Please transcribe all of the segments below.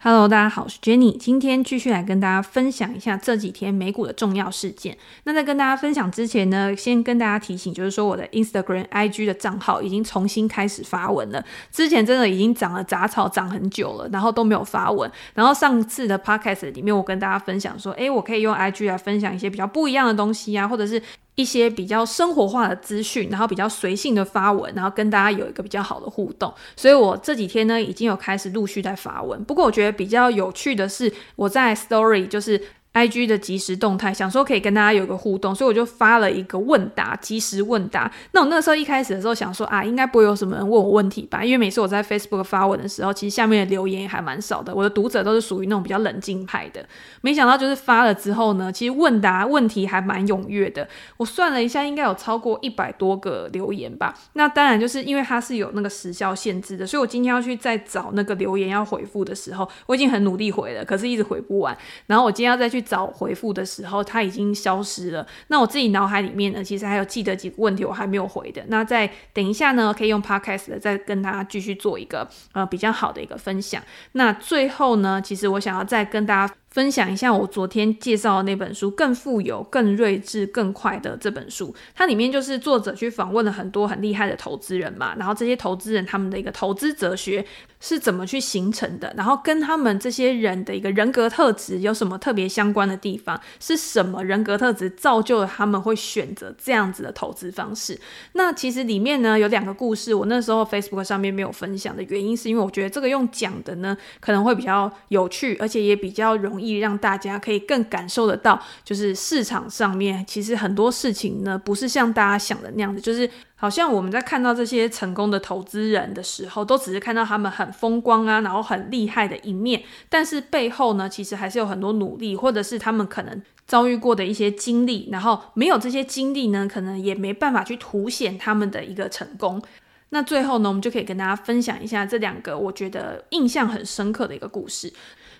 Hello，大家好，我是 Jenny，今天继续来跟大家分享一下这几天美股的重要事件。那在跟大家分享之前呢，先跟大家提醒，就是说我的 Instagram、IG 的账号已经重新开始发文了。之前真的已经长了杂草，长很久了，然后都没有发文。然后上次的 Podcast 里面，我跟大家分享说，诶，我可以用 IG 来分享一些比较不一样的东西啊，或者是。一些比较生活化的资讯，然后比较随性的发文，然后跟大家有一个比较好的互动。所以我这几天呢，已经有开始陆续在发文。不过我觉得比较有趣的是，我在 Story 就是。IG 的即时动态，想说可以跟大家有个互动，所以我就发了一个问答，即时问答。那我那时候一开始的时候想说啊，应该不会有什么人问我问题吧？因为每次我在 Facebook 发文的时候，其实下面的留言也还蛮少的，我的读者都是属于那种比较冷静派的。没想到就是发了之后呢，其实问答问题还蛮踊跃的。我算了一下，应该有超过一百多个留言吧。那当然就是因为它是有那个时效限制的，所以我今天要去再找那个留言要回复的时候，我已经很努力回了，可是一直回不完。然后我今天要再去。去找回复的时候，他已经消失了。那我自己脑海里面呢，其实还有记得几个问题我还没有回的。那在等一下呢，可以用 Podcast 的再跟大家继续做一个呃比较好的一个分享。那最后呢，其实我想要再跟大家。分享一下我昨天介绍的那本书《更富有、更睿智、更快的》这本书，它里面就是作者去访问了很多很厉害的投资人嘛，然后这些投资人他们的一个投资哲学是怎么去形成的，然后跟他们这些人的一个人格特质有什么特别相关的地方，是什么人格特质造就了他们会选择这样子的投资方式？那其实里面呢有两个故事，我那时候 Facebook 上面没有分享的原因，是因为我觉得这个用讲的呢可能会比较有趣，而且也比较容易。让大家可以更感受得到，就是市场上面其实很多事情呢，不是像大家想的那样子，就是好像我们在看到这些成功的投资人的时候，都只是看到他们很风光啊，然后很厉害的一面，但是背后呢，其实还是有很多努力，或者是他们可能遭遇过的一些经历，然后没有这些经历呢，可能也没办法去凸显他们的一个成功。那最后呢，我们就可以跟大家分享一下这两个我觉得印象很深刻的一个故事。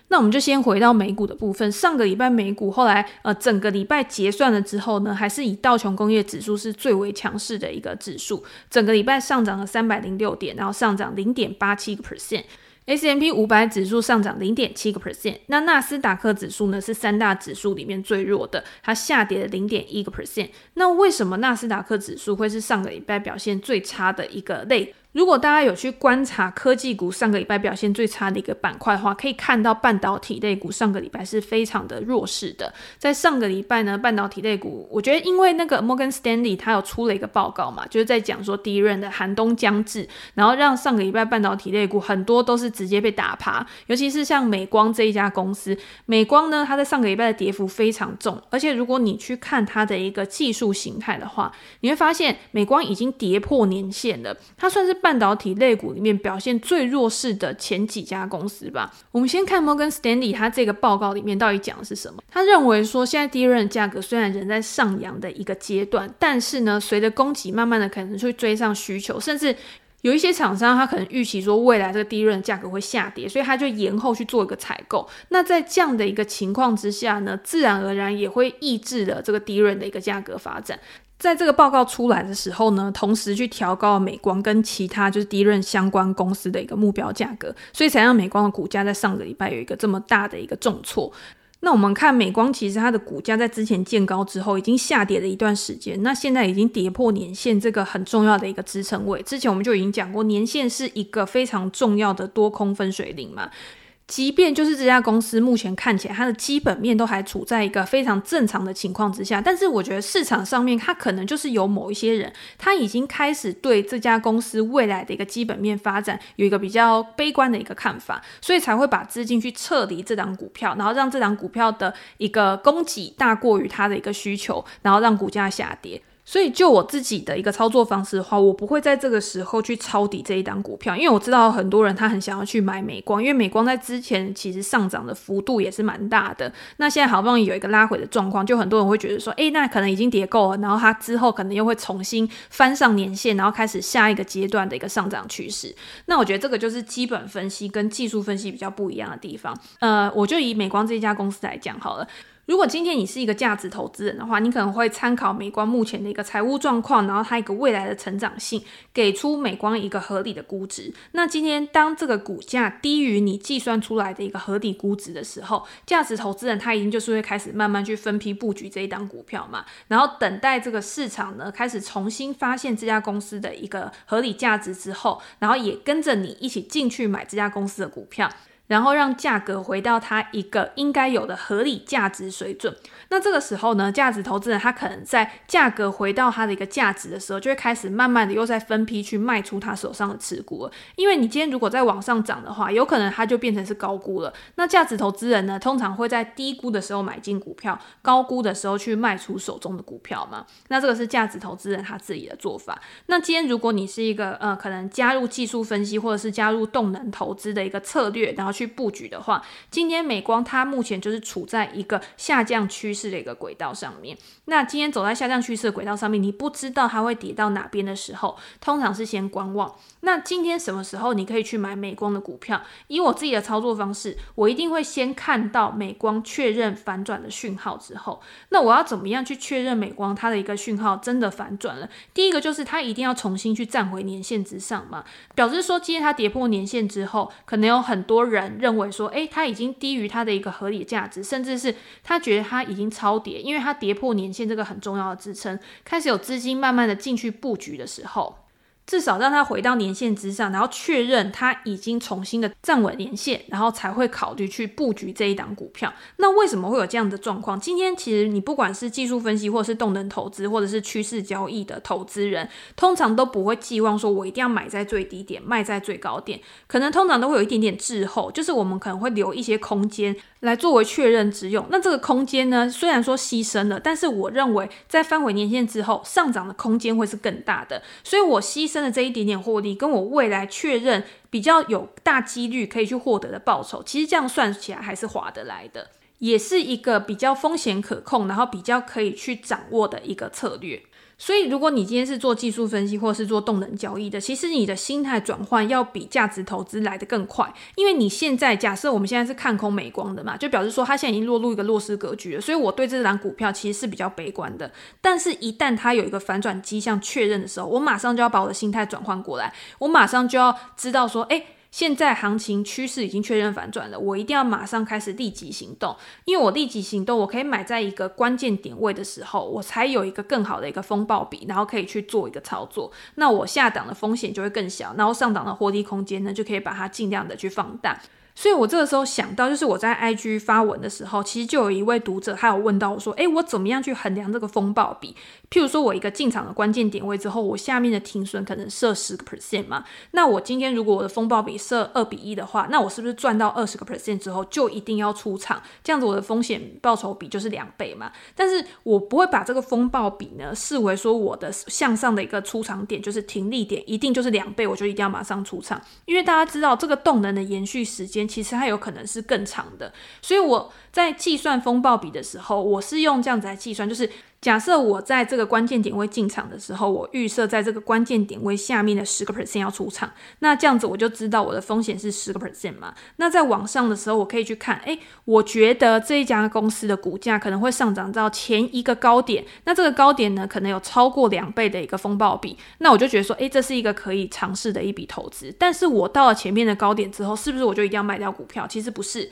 那我们就先回到美股的部分。上个礼拜美股后来呃整个礼拜结算了之后呢，还是以道琼工业指数是最为强势的一个指数，整个礼拜上涨了三百零六点，然后上涨零点八七个 percent。S M P 五百指数上涨零点七个 percent。那纳斯达克指数呢是三大指数里面最弱的，它下跌了零点一个 percent。那为什么纳斯达克指数会是上个礼拜表现最差的一个类？如果大家有去观察科技股上个礼拜表现最差的一个板块的话，可以看到半导体类股上个礼拜是非常的弱势的。在上个礼拜呢，半导体类股，我觉得因为那个 Morgan Stanley 它有出了一个报告嘛，就是在讲说第一轮的寒冬将至，然后让上个礼拜半导体类股很多都是直接被打趴，尤其是像美光这一家公司，美光呢，它在上个礼拜的跌幅非常重，而且如果你去看它的一个技术形态的话，你会发现美光已经跌破年线了，它算是。半导体类股里面表现最弱势的前几家公司吧。我们先看摩根斯丹利，他这个报告里面到底讲的是什么？他认为说，现在 DRAM 价格虽然仍在上扬的一个阶段，但是呢，随着供给慢慢的可能会追上需求，甚至有一些厂商他可能预期说未来这个低润价格会下跌，所以他就延后去做一个采购。那在这样的一个情况之下呢，自然而然也会抑制了这个低润的一个价格发展。在这个报告出来的时候呢，同时去调高了美光跟其他就是低润相关公司的一个目标价格，所以才让美光的股价在上个礼拜有一个这么大的一个重挫。那我们看美光，其实它的股价在之前见高之后已经下跌了一段时间，那现在已经跌破年线这个很重要的一个支撑位。之前我们就已经讲过，年线是一个非常重要的多空分水岭嘛。即便就是这家公司目前看起来它的基本面都还处在一个非常正常的情况之下，但是我觉得市场上面它可能就是有某一些人，他已经开始对这家公司未来的一个基本面发展有一个比较悲观的一个看法，所以才会把资金去撤离这档股票，然后让这档股票的一个供给大过于它的一个需求，然后让股价下跌。所以，就我自己的一个操作方式的话，我不会在这个时候去抄底这一档股票，因为我知道很多人他很想要去买美光，因为美光在之前其实上涨的幅度也是蛮大的。那现在好不容易有一个拉回的状况，就很多人会觉得说，诶，那可能已经跌够了，然后它之后可能又会重新翻上年线，然后开始下一个阶段的一个上涨趋势。那我觉得这个就是基本分析跟技术分析比较不一样的地方。呃，我就以美光这家公司来讲好了。如果今天你是一个价值投资人的话，你可能会参考美光目前的一个财务状况，然后它一个未来的成长性，给出美光一个合理的估值。那今天当这个股价低于你计算出来的一个合理估值的时候，价值投资人他一定就是会开始慢慢去分批布局这一档股票嘛，然后等待这个市场呢开始重新发现这家公司的一个合理价值之后，然后也跟着你一起进去买这家公司的股票。然后让价格回到它一个应该有的合理价值水准。那这个时候呢，价值投资人他可能在价格回到它的一个价值的时候，就会开始慢慢的又在分批去卖出他手上的持股了。因为你今天如果再往上涨的话，有可能它就变成是高估了。那价值投资人呢，通常会在低估的时候买进股票，高估的时候去卖出手中的股票嘛。那这个是价值投资人他自己的做法。那今天如果你是一个呃，可能加入技术分析或者是加入动能投资的一个策略，然后去布局的话，今天美光它目前就是处在一个下降趋势的一个轨道上面。那今天走在下降趋势的轨道上面，你不知道它会跌到哪边的时候，通常是先观望。那今天什么时候你可以去买美光的股票？以我自己的操作方式，我一定会先看到美光确认反转的讯号之后，那我要怎么样去确认美光它的一个讯号真的反转了？第一个就是它一定要重新去站回年线之上嘛，表示说今天它跌破年线之后，可能有很多人认为。说，诶，它已经低于它的一个合理价值，甚至是他觉得它已经超跌，因为它跌破年限这个很重要的支撑，开始有资金慢慢的进去布局的时候。至少让它回到年线之上，然后确认它已经重新的站稳年线，然后才会考虑去布局这一档股票。那为什么会有这样的状况？今天其实你不管是技术分析，或是动能投资，或者是趋势交易的投资人，通常都不会寄望说我一定要买在最低点，卖在最高点，可能通常都会有一点点滞后，就是我们可能会留一些空间来作为确认之用。那这个空间呢，虽然说牺牲了，但是我认为在翻回年线之后，上涨的空间会是更大的，所以我牺牲。的这一点点获利，跟我未来确认比较有大几率可以去获得的报酬，其实这样算起来还是划得来的，也是一个比较风险可控，然后比较可以去掌握的一个策略。所以，如果你今天是做技术分析或是做动能交易的，其实你的心态转换要比价值投资来得更快。因为你现在假设我们现在是看空美光的嘛，就表示说它现在已经落入一个弱势格局了。所以我对这档股票其实是比较悲观的。但是，一旦它有一个反转迹象确认的时候，我马上就要把我的心态转换过来，我马上就要知道说，诶。现在行情趋势已经确认反转了，我一定要马上开始立即行动，因为我立即行动，我可以买在一个关键点位的时候，我才有一个更好的一个风暴比，然后可以去做一个操作，那我下档的风险就会更小，然后上档的获利空间呢，就可以把它尽量的去放大。所以我这个时候想到，就是我在 IG 发文的时候，其实就有一位读者，他有问到我说：“诶，我怎么样去衡量这个风暴比？譬如说我一个进场的关键点位之后，我下面的停损可能设十个 percent 嘛？那我今天如果我的风暴比设二比一的话，那我是不是赚到二十个 percent 之后就一定要出场？这样子我的风险报酬比就是两倍嘛？但是我不会把这个风暴比呢视为说我的向上的一个出场点就是停利点，一定就是两倍，我就一定要马上出场，因为大家知道这个动能的延续时间。其实它有可能是更长的，所以我在计算风暴比的时候，我是用这样子来计算，就是。假设我在这个关键点位进场的时候，我预设在这个关键点位下面的十个 percent 要出场，那这样子我就知道我的风险是十个 percent 嘛。那在往上的时候，我可以去看，诶，我觉得这一家公司的股价可能会上涨到前一个高点，那这个高点呢，可能有超过两倍的一个风暴比，那我就觉得说，诶，这是一个可以尝试的一笔投资。但是我到了前面的高点之后，是不是我就一定要卖掉股票？其实不是。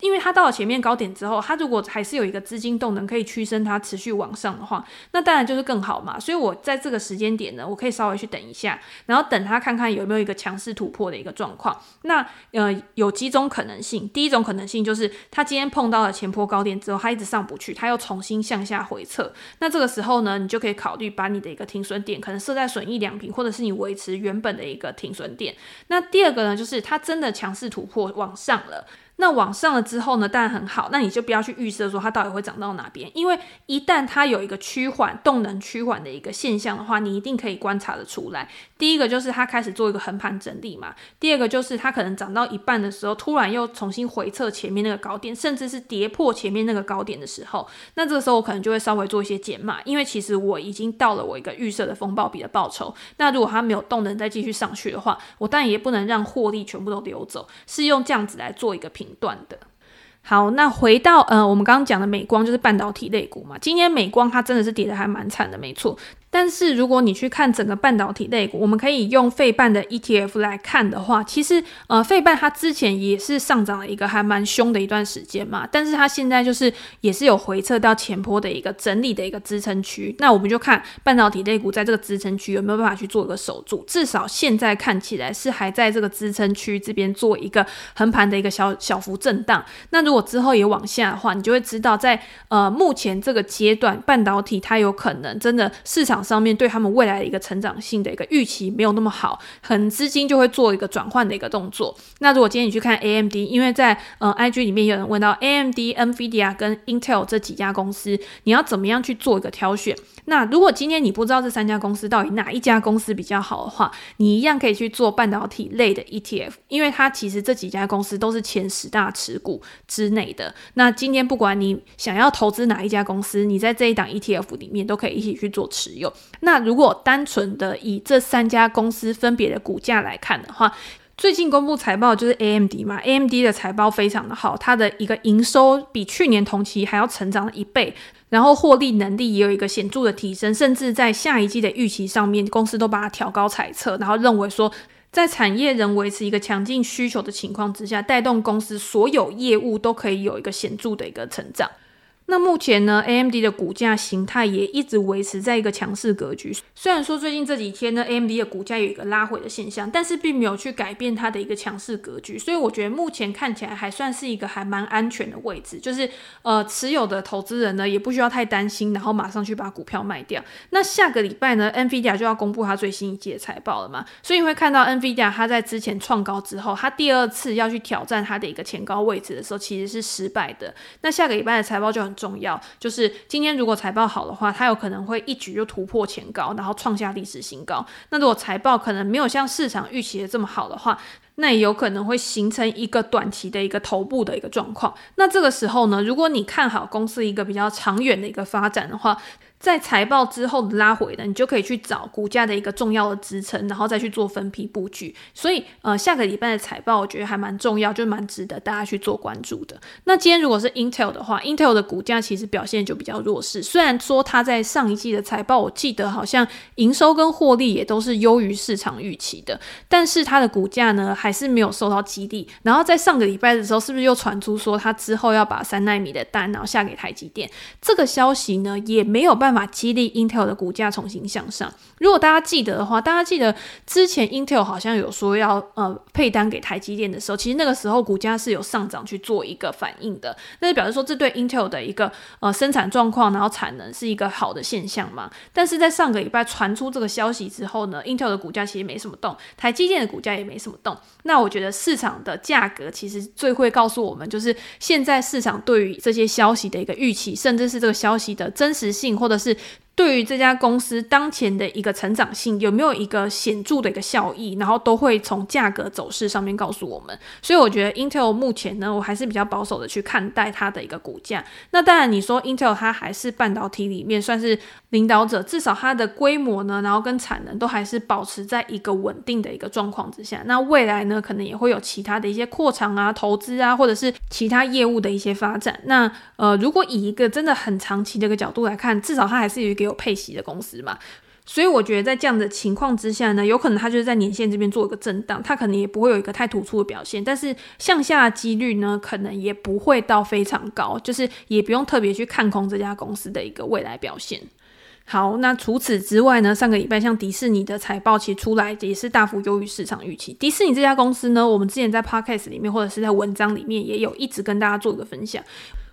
因为它到了前面高点之后，它如果还是有一个资金动能可以驱升它持续往上的话，那当然就是更好嘛。所以我在这个时间点呢，我可以稍微去等一下，然后等它看看有没有一个强势突破的一个状况。那呃有几种可能性，第一种可能性就是它今天碰到了前坡高点之后，它一直上不去，它又重新向下回撤。那这个时候呢，你就可以考虑把你的一个停损点可能设在损益两平，或者是你维持原本的一个停损点。那第二个呢，就是它真的强势突破往上了。那往上了之后呢，当然很好，那你就不要去预设说它到底会涨到哪边，因为一旦它有一个趋缓、动能趋缓的一个现象的话，你一定可以观察得出来。第一个就是它开始做一个横盘整理嘛，第二个就是它可能涨到一半的时候，突然又重新回测前面那个高点，甚至是跌破前面那个高点的时候，那这个时候我可能就会稍微做一些减码，因为其实我已经到了我一个预设的风暴比的报酬。那如果它没有动能再继续上去的话，我当然也不能让获利全部都流走，是用这样子来做一个断的。好，那回到呃，我们刚刚讲的美光就是半导体类股嘛，今天美光它真的是跌的还蛮惨的，没错。但是如果你去看整个半导体类股，我们可以用费半的 ETF 来看的话，其实呃费半它之前也是上涨了一个还蛮凶的一段时间嘛，但是它现在就是也是有回撤到前坡的一个整理的一个支撑区，那我们就看半导体类股在这个支撑区有没有办法去做一个守住，至少现在看起来是还在这个支撑区这边做一个横盘的一个小小幅震荡。那如果之后也往下的话，你就会知道在呃目前这个阶段，半导体它有可能真的市场上面对他们未来的一个成长性的一个预期没有那么好，很资金就会做一个转换的一个动作。那如果今天你去看 AMD，因为在嗯 IG 里面有人问到 AMD、NVIDIA 跟 Intel 这几家公司，你要怎么样去做一个挑选？那如果今天你不知道这三家公司到底哪一家公司比较好的话，你一样可以去做半导体类的 ETF，因为它其实这几家公司都是前十大持股之内的。那今天不管你想要投资哪一家公司，你在这一档 ETF 里面都可以一起去做持有。那如果单纯的以这三家公司分别的股价来看的话，最近公布财报就是 AMD 嘛，AMD 的财报非常的好，它的一个营收比去年同期还要成长了一倍，然后获利能力也有一个显著的提升，甚至在下一季的预期上面，公司都把它调高猜测，然后认为说，在产业仍维持一个强劲需求的情况之下，带动公司所有业务都可以有一个显著的一个成长。那目前呢，AMD 的股价形态也一直维持在一个强势格局。虽然说最近这几天呢，AMD 的股价有一个拉回的现象，但是并没有去改变它的一个强势格局。所以我觉得目前看起来还算是一个还蛮安全的位置，就是呃持有的投资人呢也不需要太担心，然后马上去把股票卖掉。那下个礼拜呢，NVIDIA 就要公布它最新一季的财报了嘛，所以你会看到 NVIDIA 它在之前创高之后，它第二次要去挑战它的一个前高位置的时候，其实是失败的。那下个礼拜的财报就很。重要就是今天如果财报好的话，它有可能会一举就突破前高，然后创下历史新高。那如果财报可能没有像市场预期的这么好的话，那也有可能会形成一个短期的一个头部的一个状况。那这个时候呢，如果你看好公司一个比较长远的一个发展的话，在财报之后的拉回呢，你就可以去找股价的一个重要的支撑，然后再去做分批布局。所以，呃，下个礼拜的财报我觉得还蛮重要，就蛮值得大家去做关注的。那今天如果是 Intel 的话，Intel 的股价其实表现就比较弱势。虽然说它在上一季的财报，我记得好像营收跟获利也都是优于市场预期的，但是它的股价呢还还是没有受到激励。然后在上个礼拜的时候，是不是又传出说他之后要把三奈米的单然后下给台积电？这个消息呢也没有办法。激励 Intel 的股价重新向上。如果大家记得的话，大家记得之前 Intel 好像有说要呃配单给台积电的时候，其实那个时候股价是有上涨去做一个反应的。那就表示说，这对 Intel 的一个呃生产状况，然后产能是一个好的现象嘛。但是在上个礼拜传出这个消息之后呢，Intel 的股价其实没什么动，台积电的股价也没什么动。那我觉得市场的价格其实最会告诉我们，就是现在市场对于这些消息的一个预期，甚至是这个消息的真实性，或者是。对于这家公司当前的一个成长性有没有一个显著的一个效益，然后都会从价格走势上面告诉我们。所以我觉得 Intel 目前呢，我还是比较保守的去看待它的一个股价。那当然，你说 Intel 它还是半导体里面算是领导者，至少它的规模呢，然后跟产能都还是保持在一个稳定的一个状况之下。那未来呢，可能也会有其他的一些扩厂啊、投资啊，或者是其他业务的一些发展。那呃，如果以一个真的很长期的一个角度来看，至少它还是有一个。有配息的公司嘛，所以我觉得在这样的情况之下呢，有可能它就是在年线这边做一个震荡，它可能也不会有一个太突出的表现，但是向下几率呢，可能也不会到非常高，就是也不用特别去看空这家公司的一个未来表现。好，那除此之外呢，上个礼拜像迪士尼的财报其实出来也是大幅优于市场预期。迪士尼这家公司呢，我们之前在 Podcast 里面或者是在文章里面也有一直跟大家做一个分享。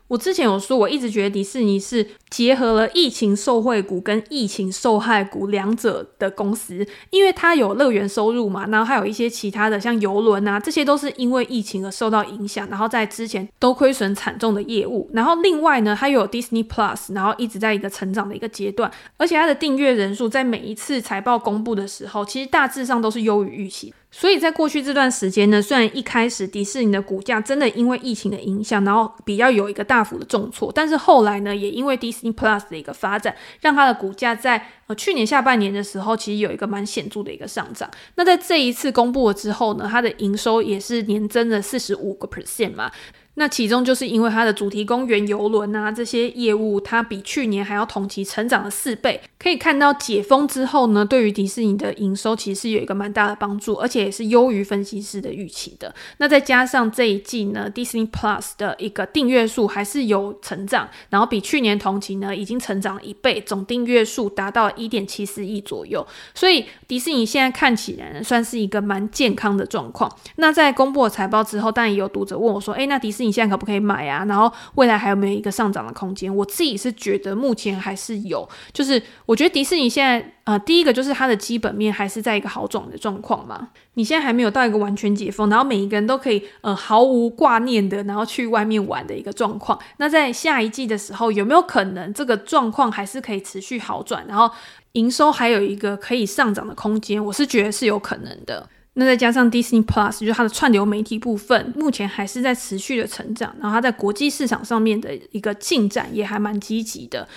我之前有说，我一直觉得迪士尼是结合了疫情受惠股跟疫情受害股两者的公司，因为它有乐园收入嘛，然后还有一些其他的像游轮啊，这些都是因为疫情而受到影响，然后在之前都亏损惨重的业务。然后另外呢，它又有 Disney Plus，然后一直在一个成长的一个阶段，而且它的订阅人数在每一次财报公布的时候，其实大致上都是优于预期。所以在过去这段时间呢，虽然一开始迪士尼的股价真的因为疫情的影响，然后比较有一个大幅的重挫，但是后来呢，也因为 Disney Plus 的一个发展，让它的股价在呃去年下半年的时候，其实有一个蛮显著的一个上涨。那在这一次公布了之后呢，它的营收也是年增了四十五个 percent 嘛。那其中就是因为它的主题公园、游轮啊这些业务，它比去年还要同期成长了四倍。可以看到解封之后呢，对于迪士尼的营收其实是有一个蛮大的帮助，而且也是优于分析师的预期的。那再加上这一季呢，Disney Plus 的一个订阅数还是有成长，然后比去年同期呢已经成长了一倍，总订阅数达到一点七四亿左右。所以迪士尼现在看起来呢，算是一个蛮健康的状况。那在公布了财报之后，当然也有读者问我说：“诶，那迪士尼？”你现在可不可以买啊？然后未来还有没有一个上涨的空间？我自己是觉得目前还是有，就是我觉得迪士尼现在呃，第一个就是它的基本面还是在一个好转的状况嘛。你现在还没有到一个完全解封，然后每一个人都可以呃毫无挂念的，然后去外面玩的一个状况。那在下一季的时候，有没有可能这个状况还是可以持续好转，然后营收还有一个可以上涨的空间？我是觉得是有可能的。那再加上 Disney Plus，就是它的串流媒体部分，目前还是在持续的成长，然后它在国际市场上面的一个进展也还蛮积极的。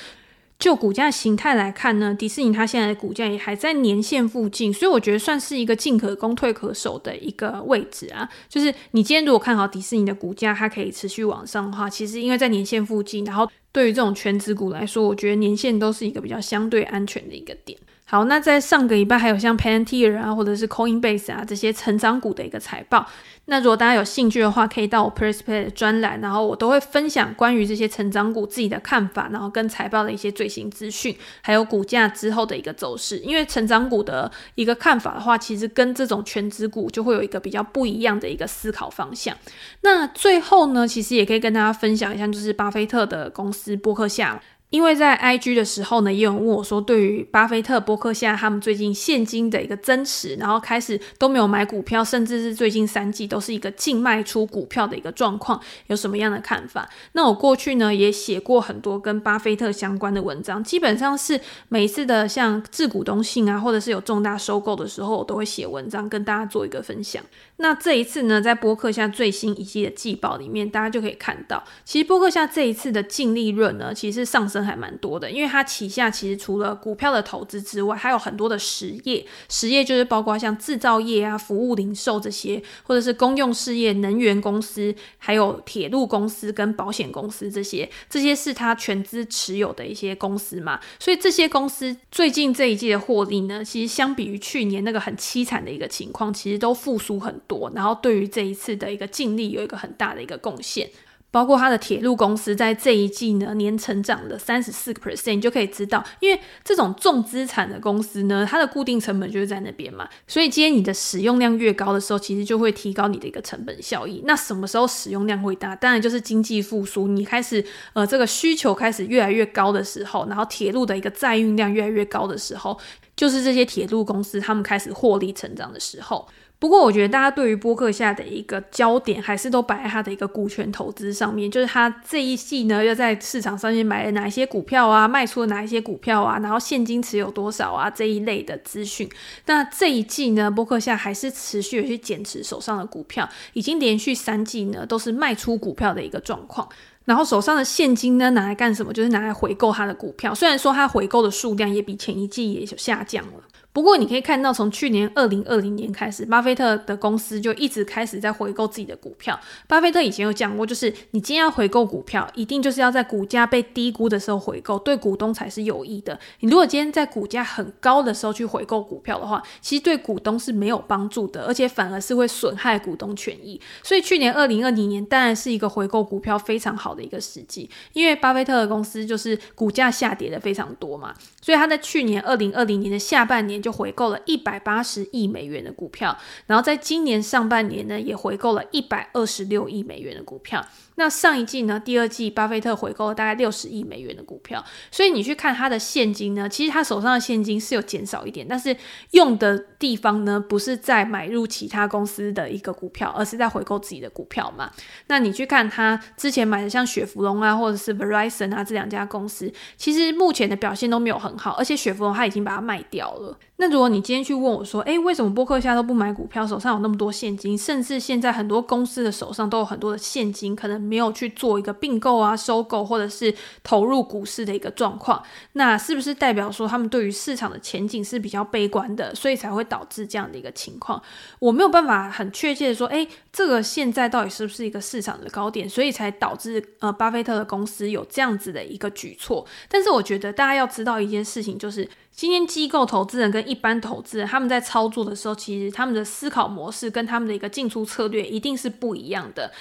就股价形态来看呢，迪士尼它现在的股价也还在年线附近，所以我觉得算是一个进可攻退可守的一个位置啊。就是你今天如果看好迪士尼的股价，它可以持续往上的话，其实因为在年线附近，然后对于这种权值股来说，我觉得年线都是一个比较相对安全的一个点。好，那在上个礼拜还有像 Palantir 啊，或者是 Coinbase 啊这些成长股的一个财报。那如果大家有兴趣的话，可以到我 PressPlay 的专栏，然后我都会分享关于这些成长股自己的看法，然后跟财报的一些最新资讯，还有股价之后的一个走势。因为成长股的一个看法的话，其实跟这种全值股就会有一个比较不一样的一个思考方向。那最后呢，其实也可以跟大家分享一下，就是巴菲特的公司波克夏。因为在 IG 的时候呢，也有人问我说，对于巴菲特、波克夏他们最近现金的一个增持，然后开始都没有买股票，甚至是最近三季都是一个净卖出股票的一个状况，有什么样的看法？那我过去呢也写过很多跟巴菲特相关的文章，基本上是每一次的像致股东信啊，或者是有重大收购的时候，我都会写文章跟大家做一个分享。那这一次呢，在波克夏最新一季的季报里面，大家就可以看到，其实波克夏这一次的净利润呢，其实上升还蛮多的，因为它旗下其实除了股票的投资之外，还有很多的实业，实业就是包括像制造业啊、服务零售这些，或者是公用事业、能源公司，还有铁路公司跟保险公司这些，这些是它全资持有的一些公司嘛，所以这些公司最近这一季的获利呢，其实相比于去年那个很凄惨的一个情况，其实都复苏很多。然后对于这一次的一个净利有一个很大的一个贡献，包括它的铁路公司在这一季呢年成长了三十四个 percent，你就可以知道，因为这种重资产的公司呢，它的固定成本就是在那边嘛，所以今天你的使用量越高的时候，其实就会提高你的一个成本效益。那什么时候使用量会大？当然就是经济复苏，你开始呃这个需求开始越来越高的时候，然后铁路的一个载运量越来越高的时候，就是这些铁路公司他们开始获利成长的时候。不过，我觉得大家对于波克夏的一个焦点还是都摆在他的一个股权投资上面，就是他这一季呢又在市场上面买了哪一些股票啊，卖出了哪一些股票啊，然后现金持有多少啊这一类的资讯。那这一季呢，波克夏还是持续的去减持手上的股票，已经连续三季呢都是卖出股票的一个状况。然后手上的现金呢拿来干什么？就是拿来回购他的股票。虽然说他回购的数量也比前一季也下降了。不过你可以看到，从去年二零二零年开始，巴菲特的公司就一直开始在回购自己的股票。巴菲特以前有讲过，就是你今天要回购股票，一定就是要在股价被低估的时候回购，对股东才是有益的。你如果今天在股价很高的时候去回购股票的话，其实对股东是没有帮助的，而且反而是会损害股东权益。所以去年二零二零年当然是一个回购股票非常好的一个时机，因为巴菲特的公司就是股价下跌的非常多嘛，所以他在去年二零二零年的下半年。就回购了一百八十亿美元的股票，然后在今年上半年呢，也回购了一百二十六亿美元的股票。那上一季呢，第二季巴菲特回购了大概六十亿美元的股票，所以你去看他的现金呢，其实他手上的现金是有减少一点，但是用的地方呢，不是在买入其他公司的一个股票，而是在回购自己的股票嘛。那你去看他之前买的像雪佛龙啊，或者是 Verizon 啊这两家公司，其实目前的表现都没有很好，而且雪佛龙他已经把它卖掉了。那如果你今天去问我说，诶，为什么波克夏都不买股票，手上有那么多现金，甚至现在很多公司的手上都有很多的现金，可能没有去做一个并购啊、收购或者是投入股市的一个状况。那是不是代表说他们对于市场的前景是比较悲观的，所以才会导致这样的一个情况？我没有办法很确切的说，诶，这个现在到底是不是一个市场的高点，所以才导致呃巴菲特的公司有这样子的一个举措。但是我觉得大家要知道一件事情，就是今天机构投资人跟一般投资人他们在操作的时候，其实他们的思考模式跟他们的一个进出策略一定是不一样的。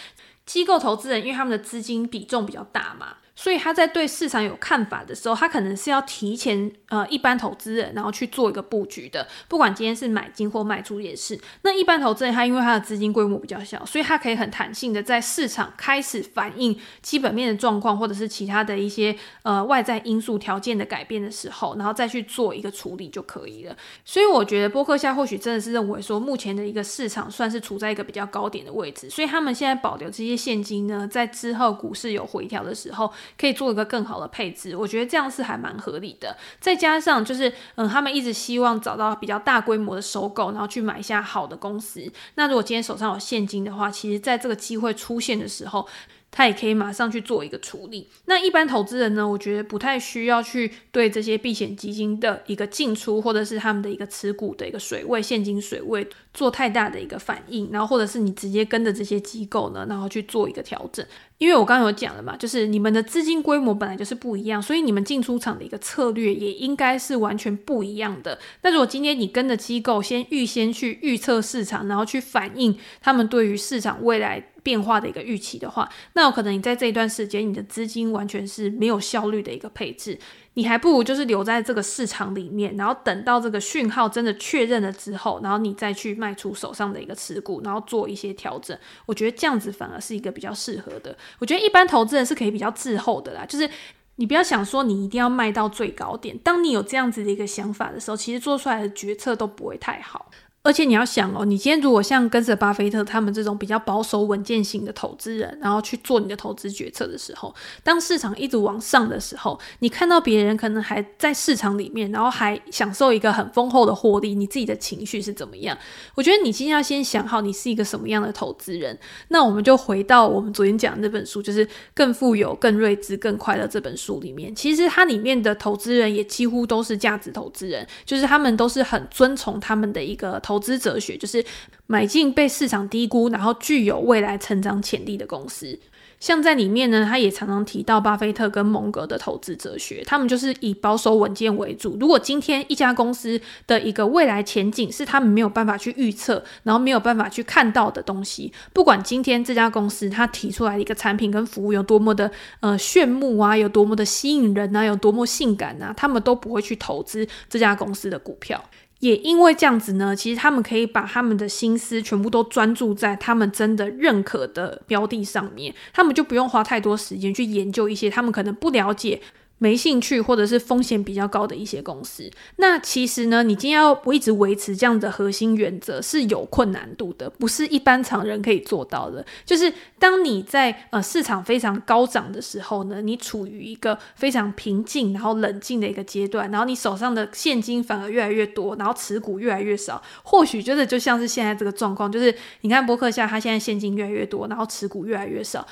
机构投资人因为他们的资金比重比较大嘛。所以他在对市场有看法的时候，他可能是要提前呃一般投资人，然后去做一个布局的。不管今天是买进或卖出也是。那一般投资人他因为他的资金规模比较小，所以他可以很弹性的在市场开始反映基本面的状况，或者是其他的一些呃外在因素条件的改变的时候，然后再去做一个处理就可以了。所以我觉得波克夏或许真的是认为说，目前的一个市场算是处在一个比较高点的位置，所以他们现在保留这些现金呢，在之后股市有回调的时候。可以做一个更好的配置，我觉得这样是还蛮合理的。再加上就是，嗯，他们一直希望找到比较大规模的收购，然后去买一下好的公司。那如果今天手上有现金的话，其实在这个机会出现的时候，他也可以马上去做一个处理。那一般投资人呢，我觉得不太需要去对这些避险基金的一个进出，或者是他们的一个持股的一个水位、现金水位做太大的一个反应，然后或者是你直接跟着这些机构呢，然后去做一个调整。因为我刚刚有讲了嘛，就是你们的资金规模本来就是不一样，所以你们进出场的一个策略也应该是完全不一样的。那如果今天你跟着机构先预先去预测市场，然后去反映他们对于市场未来变化的一个预期的话，那有可能你在这一段时间，你的资金完全是没有效率的一个配置。你还不如就是留在这个市场里面，然后等到这个讯号真的确认了之后，然后你再去卖出手上的一个持股，然后做一些调整。我觉得这样子反而是一个比较适合的。我觉得一般投资人是可以比较滞后的啦，就是你不要想说你一定要卖到最高点。当你有这样子的一个想法的时候，其实做出来的决策都不会太好。而且你要想哦，你今天如果像跟着巴菲特他们这种比较保守稳健型的投资人，然后去做你的投资决策的时候，当市场一直往上的时候，你看到别人可能还在市场里面，然后还享受一个很丰厚的获利，你自己的情绪是怎么样？我觉得你今天要先想好你是一个什么样的投资人。那我们就回到我们昨天讲的那本书，就是《更富有、更睿智、更快乐》这本书里面，其实它里面的投资人也几乎都是价值投资人，就是他们都是很遵从他们的一个投。投资哲学就是买进被市场低估，然后具有未来成长潜力的公司。像在里面呢，他也常常提到巴菲特跟蒙格的投资哲学，他们就是以保守稳健为主。如果今天一家公司的一个未来前景是他们没有办法去预测，然后没有办法去看到的东西，不管今天这家公司他提出来的一个产品跟服务有多么的呃炫目啊，有多么的吸引人啊，有多么性感啊，他们都不会去投资这家公司的股票。也因为这样子呢，其实他们可以把他们的心思全部都专注在他们真的认可的标的上面，他们就不用花太多时间去研究一些他们可能不了解。没兴趣或者是风险比较高的一些公司，那其实呢，你今天要一直维持这样的核心原则是有困难度的，不是一般常人可以做到的。就是当你在呃市场非常高涨的时候呢，你处于一个非常平静然后冷静的一个阶段，然后你手上的现金反而越来越多，然后持股越来越少，或许就是就像是现在这个状况，就是你看波克夏他现在现金越来越多，然后持股越来越少。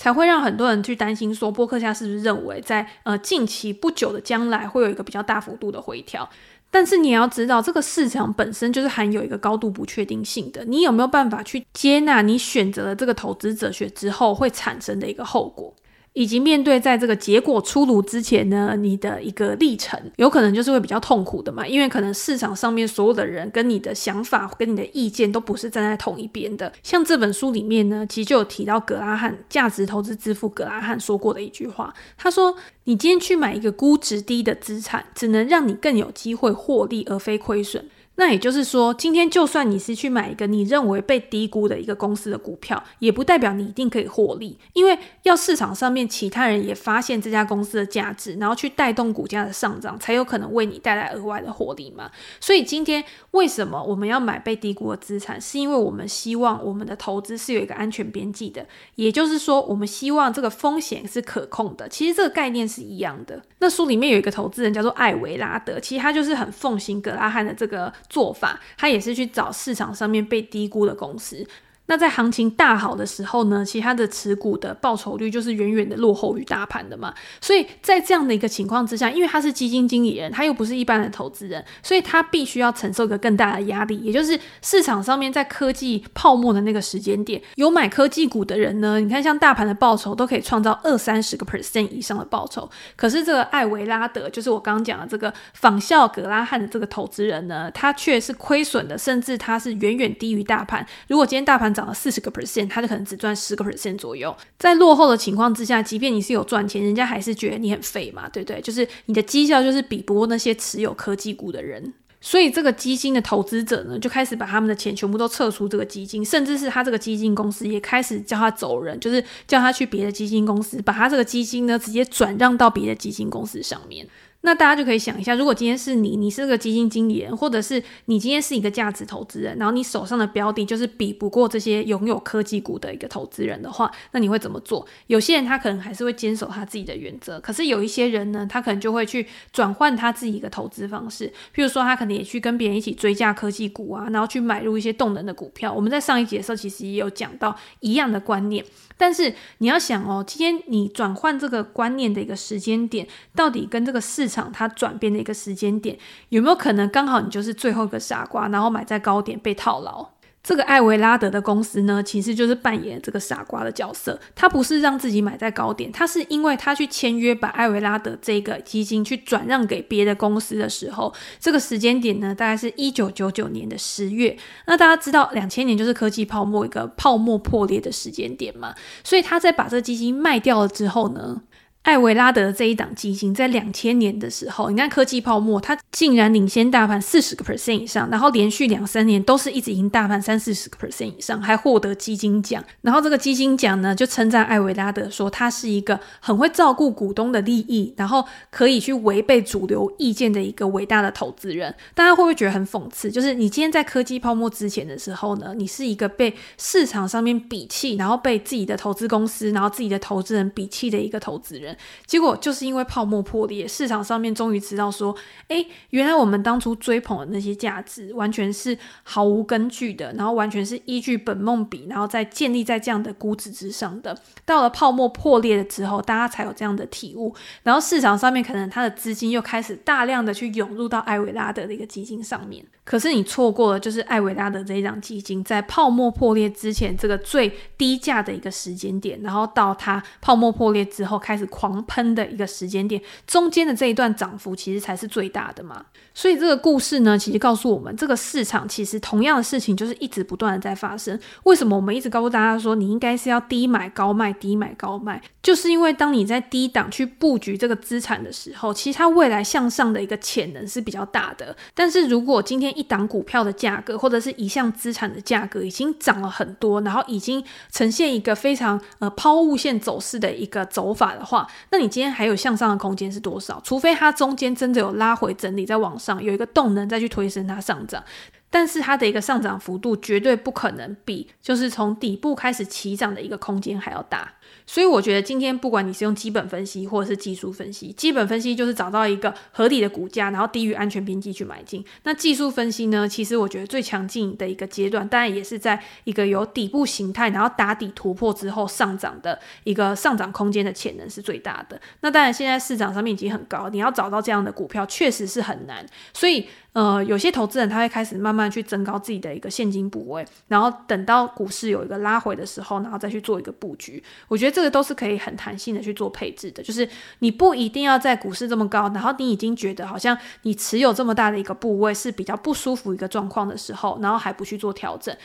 才会让很多人去担心说，波克夏是不是认为在呃近期不久的将来会有一个比较大幅度的回调？但是你也要知道，这个市场本身就是含有一个高度不确定性的，你有没有办法去接纳你选择了这个投资哲学之后会产生的一个后果？以及面对在这个结果出炉之前呢，你的一个历程有可能就是会比较痛苦的嘛，因为可能市场上面所有的人跟你的想法跟你的意见都不是站在同一边的。像这本书里面呢，其实就有提到格拉汉价值投资之父格拉汉说过的一句话，他说：“你今天去买一个估值低的资产，只能让你更有机会获利，而非亏损。”那也就是说，今天就算你是去买一个你认为被低估的一个公司的股票，也不代表你一定可以获利，因为要市场上面其他人也发现这家公司的价值，然后去带动股价的上涨，才有可能为你带来额外的获利嘛。所以今天为什么我们要买被低估的资产，是因为我们希望我们的投资是有一个安全边际的，也就是说，我们希望这个风险是可控的。其实这个概念是一样的。那书里面有一个投资人叫做艾维拉德，其实他就是很奉行格拉汉的这个。做法，他也是去找市场上面被低估的公司。那在行情大好的时候呢，其他的持股的报酬率就是远远的落后于大盘的嘛。所以在这样的一个情况之下，因为他是基金经理人，他又不是一般的投资人，所以他必须要承受一个更大的压力，也就是市场上面在科技泡沫的那个时间点，有买科技股的人呢，你看像大盘的报酬都可以创造二三十个 percent 以上的报酬，可是这个艾维拉德，就是我刚刚讲的这个仿效格拉汉的这个投资人呢，他却是亏损的，甚至他是远远低于大盘。如果今天大盘涨涨了四十个 percent，他就可能只赚十个 percent 左右。在落后的情况之下，即便你是有赚钱，人家还是觉得你很废嘛，对不对？就是你的绩效就是比不过那些持有科技股的人。所以这个基金的投资者呢，就开始把他们的钱全部都撤出这个基金，甚至是他这个基金公司也开始叫他走人，就是叫他去别的基金公司，把他这个基金呢直接转让到别的基金公司上面。那大家就可以想一下，如果今天是你，你是个基金经理人，或者是你今天是一个价值投资人，然后你手上的标的就是比不过这些拥有科技股的一个投资人的话，那你会怎么做？有些人他可能还是会坚守他自己的原则，可是有一些人呢，他可能就会去转换他自己一个投资方式，譬如说他可能也去跟别人一起追价科技股啊，然后去买入一些动能的股票。我们在上一节的时候其实也有讲到一样的观念。但是你要想哦，今天你转换这个观念的一个时间点，到底跟这个市场它转变的一个时间点，有没有可能刚好你就是最后一个傻瓜，然后买在高点被套牢？这个艾维拉德的公司呢，其实就是扮演这个傻瓜的角色。他不是让自己买在高点，他是因为他去签约把艾维拉德这个基金去转让给别的公司的时候，这个时间点呢，大概是一九九九年的十月。那大家知道，两千年就是科技泡沫一个泡沫破裂的时间点嘛，所以他在把这个基金卖掉了之后呢，艾维拉德这一档基金在两千年的时候，你看科技泡沫，它竟然领先大盘四十个 percent 以上，然后连续两三年都是一直赢大盘三四十个 percent 以上，还获得基金奖。然后这个基金奖呢，就称赞艾维拉德说他是一个很会照顾股东的利益，然后可以去违背主流意见的一个伟大的投资人。大家会不会觉得很讽刺？就是你今天在科技泡沫之前的时候呢，你是一个被市场上面鄙弃，然后被自己的投资公司，然后自己的投资人鄙弃的一个投资人。结果就是因为泡沫破裂，市场上面终于知道说，哎，原来我们当初追捧的那些价值完全是毫无根据的，然后完全是依据本梦比，然后再建立在这样的估值之上的。到了泡沫破裂了之后，大家才有这样的体悟，然后市场上面可能它的资金又开始大量的去涌入到艾维拉德的一个基金上面。可是你错过了，就是艾维拉德这一档基金在泡沫破裂之前这个最低价的一个时间点，然后到它泡沫破裂之后开始狂喷的一个时间点，中间的这一段涨幅其实才是最大的嘛。所以这个故事呢，其实告诉我们，这个市场其实同样的事情就是一直不断的在发生。为什么我们一直告诉大家说，你应该是要低买高卖，低买高卖？就是因为当你在低档去布局这个资产的时候，其实它未来向上的一个潜能是比较大的。但是如果今天一档股票的价格，或者是一项资产的价格已经涨了很多，然后已经呈现一个非常呃抛物线走势的一个走法的话，那你今天还有向上的空间是多少？除非它中间真的有拉回整理，在往上有一个动能再去推升它上涨，但是它的一个上涨幅度绝对不可能比就是从底部开始起涨的一个空间还要大。所以我觉得今天不管你是用基本分析或者是技术分析，基本分析就是找到一个合理的股价，然后低于安全边际去买进。那技术分析呢，其实我觉得最强劲的一个阶段，当然也是在一个有底部形态，然后打底突破之后上涨的一个上涨空间的潜能是最大的。那当然现在市场上面已经很高，你要找到这样的股票确实是很难。所以呃，有些投资人他会开始慢慢去增高自己的一个现金部位，然后等到股市有一个拉回的时候，然后再去做一个布局。我觉得这。个都是可以很弹性的去做配置的，就是你不一定要在股市这么高，然后你已经觉得好像你持有这么大的一个部位是比较不舒服一个状况的时候，然后还不去做调整，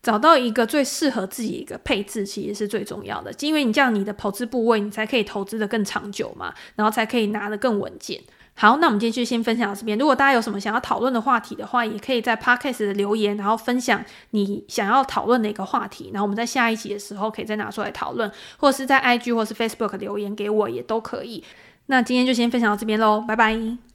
找到一个最适合自己一个配置，其实是最重要的，因为你这样你的投资部位，你才可以投资得更长久嘛，然后才可以拿得更稳健。好，那我们今天就先分享到这边。如果大家有什么想要讨论的话题的话，也可以在 Podcast 的留言，然后分享你想要讨论的一个话题，然后我们在下一集的时候可以再拿出来讨论，或者是在 IG 或是 Facebook 留言给我也都可以。那今天就先分享到这边喽，拜拜。